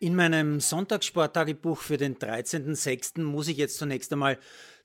In meinem Sonntagssporttagebuch für den 13.06. muss ich jetzt zunächst einmal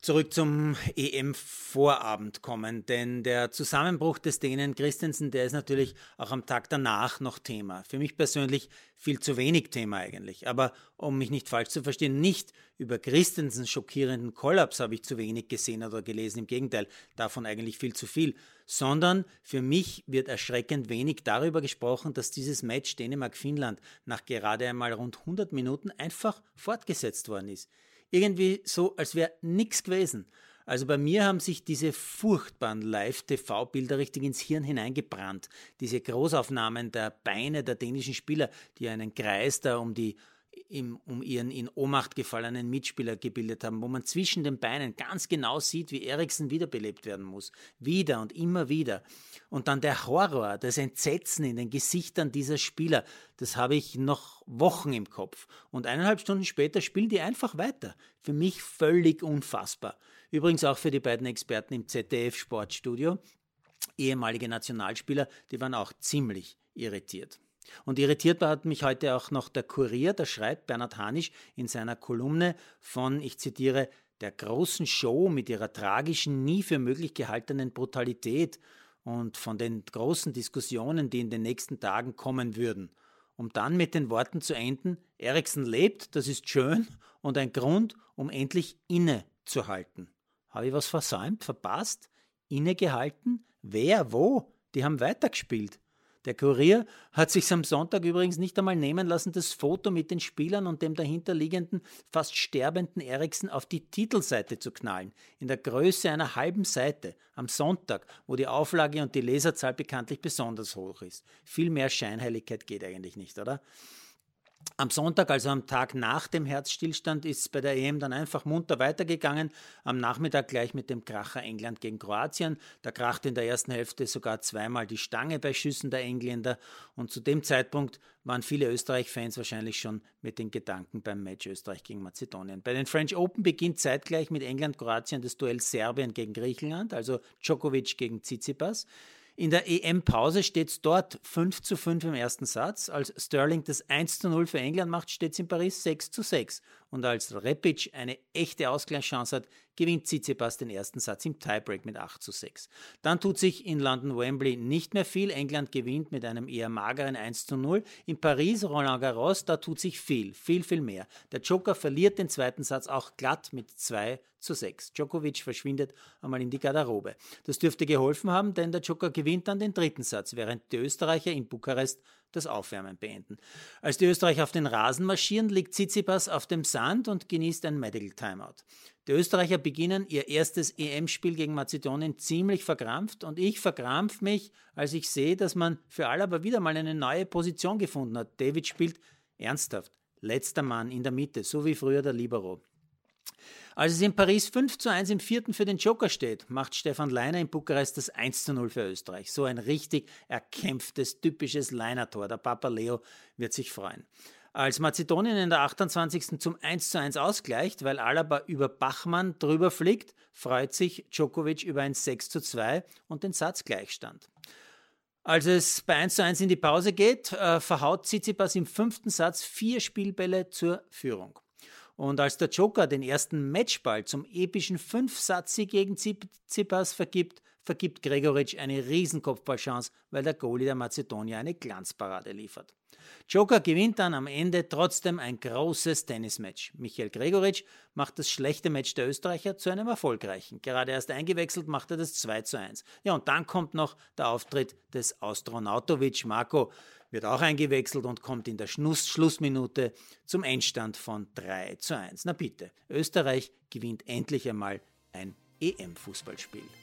zurück zum EM-Vorabend kommen, denn der Zusammenbruch des Dänen Christensen, der ist natürlich auch am Tag danach noch Thema. Für mich persönlich viel zu wenig Thema eigentlich. Aber um mich nicht falsch zu verstehen, nicht über Christensens schockierenden Kollaps habe ich zu wenig gesehen oder gelesen. Im Gegenteil, davon eigentlich viel zu viel. Sondern für mich wird erschreckend wenig darüber gesprochen, dass dieses Match Dänemark-Finnland nach gerade einmal rund 100 Minuten einfach fortgesetzt worden ist irgendwie so, als wäre nichts gewesen. Also bei mir haben sich diese furchtbaren Live-TV-Bilder richtig ins Hirn hineingebrannt. Diese Großaufnahmen der Beine der dänischen Spieler, die einen Kreis da um die im, um ihren in Ohnmacht gefallenen Mitspieler gebildet haben, wo man zwischen den Beinen ganz genau sieht, wie Eriksen wiederbelebt werden muss. Wieder und immer wieder. Und dann der Horror, das Entsetzen in den Gesichtern dieser Spieler, das habe ich noch Wochen im Kopf. Und eineinhalb Stunden später spielen die einfach weiter. Für mich völlig unfassbar. Übrigens auch für die beiden Experten im ZDF Sportstudio, ehemalige Nationalspieler, die waren auch ziemlich irritiert. Und irritiert hat mich heute auch noch der Kurier, da schreibt Bernhard Hanisch in seiner Kolumne von, ich zitiere, der großen Show mit ihrer tragischen, nie für möglich gehaltenen Brutalität und von den großen Diskussionen, die in den nächsten Tagen kommen würden, um dann mit den Worten zu enden, Eriksen lebt, das ist schön und ein Grund, um endlich innezuhalten. Habe ich was versäumt, verpasst? Innegehalten? Wer, wo? Die haben weitergespielt. Der Kurier hat sich am Sonntag übrigens nicht einmal nehmen lassen, das Foto mit den Spielern und dem dahinterliegenden, fast sterbenden Eriksen auf die Titelseite zu knallen, in der Größe einer halben Seite, am Sonntag, wo die Auflage und die Leserzahl bekanntlich besonders hoch ist. Viel mehr Scheinheiligkeit geht eigentlich nicht, oder? Am Sonntag, also am Tag nach dem Herzstillstand, ist es bei der EM dann einfach munter weitergegangen. Am Nachmittag gleich mit dem Kracher England gegen Kroatien. Da krachte in der ersten Hälfte sogar zweimal die Stange bei Schüssen der Engländer. Und zu dem Zeitpunkt waren viele Österreich-Fans wahrscheinlich schon mit den Gedanken beim Match Österreich gegen Mazedonien. Bei den French Open beginnt zeitgleich mit England-Kroatien das Duell Serbien gegen Griechenland, also Djokovic gegen Tsitsipas. In der EM-Pause steht es dort 5 zu 5 im ersten Satz. Als Sterling das 1 zu 0 für England macht, steht es in Paris 6 zu 6. Und als Repic eine echte Ausgleichschance hat, gewinnt Tsitsipas den ersten Satz im Tiebreak mit 8 zu 6. Dann tut sich in London Wembley nicht mehr viel. England gewinnt mit einem eher mageren 1 zu 0. In Paris, Roland Garros, da tut sich viel, viel, viel mehr. Der Joker verliert den zweiten Satz auch glatt mit 2 zu 6. Djokovic verschwindet einmal in die Garderobe. Das dürfte geholfen haben, denn der Joker gewinnt dann den dritten Satz, während die Österreicher in Bukarest das Aufwärmen beenden. Als die Österreicher auf den Rasen marschieren, liegt Tsitsipas auf dem Sand und genießt ein Medical Timeout. Die Österreicher beginnen ihr erstes EM-Spiel gegen Mazedonien ziemlich verkrampft und ich verkrampf mich, als ich sehe, dass man für Alaba wieder mal eine neue Position gefunden hat. David spielt ernsthaft, letzter Mann in der Mitte, so wie früher der Libero. Als es in Paris 5 zu 1 im vierten für den Joker steht, macht Stefan Leiner in Bukarest das 1 zu 0 für Österreich. So ein richtig erkämpftes, typisches Leiner-Tor. Der Papa Leo wird sich freuen. Als Mazedonien in der 28. zum 1 zu 1 ausgleicht, weil Alaba über Bachmann drüber fliegt, freut sich Djokovic über ein 6 zu 2 und den Satzgleichstand. Als es bei 1 zu 1 in die Pause geht, äh, verhaut Tsitsipas im fünften Satz vier Spielbälle zur Führung. Und als der Joker den ersten Matchball zum epischen Fünfsatz gegen Tsipas vergibt, vergibt Gregoritsch eine Riesenkopfballchance, weil der Goalie der Mazedonier eine Glanzparade liefert. Joker gewinnt dann am Ende trotzdem ein großes Tennismatch. Michael Gregoritsch macht das schlechte Match der Österreicher zu einem erfolgreichen. Gerade erst eingewechselt macht er das 2 zu 1. Ja, und dann kommt noch der Auftritt des Austronautovic Marco, wird auch eingewechselt und kommt in der Schluss Schlussminute zum Endstand von 3 zu 1. Na bitte, Österreich gewinnt endlich einmal ein EM-Fußballspiel.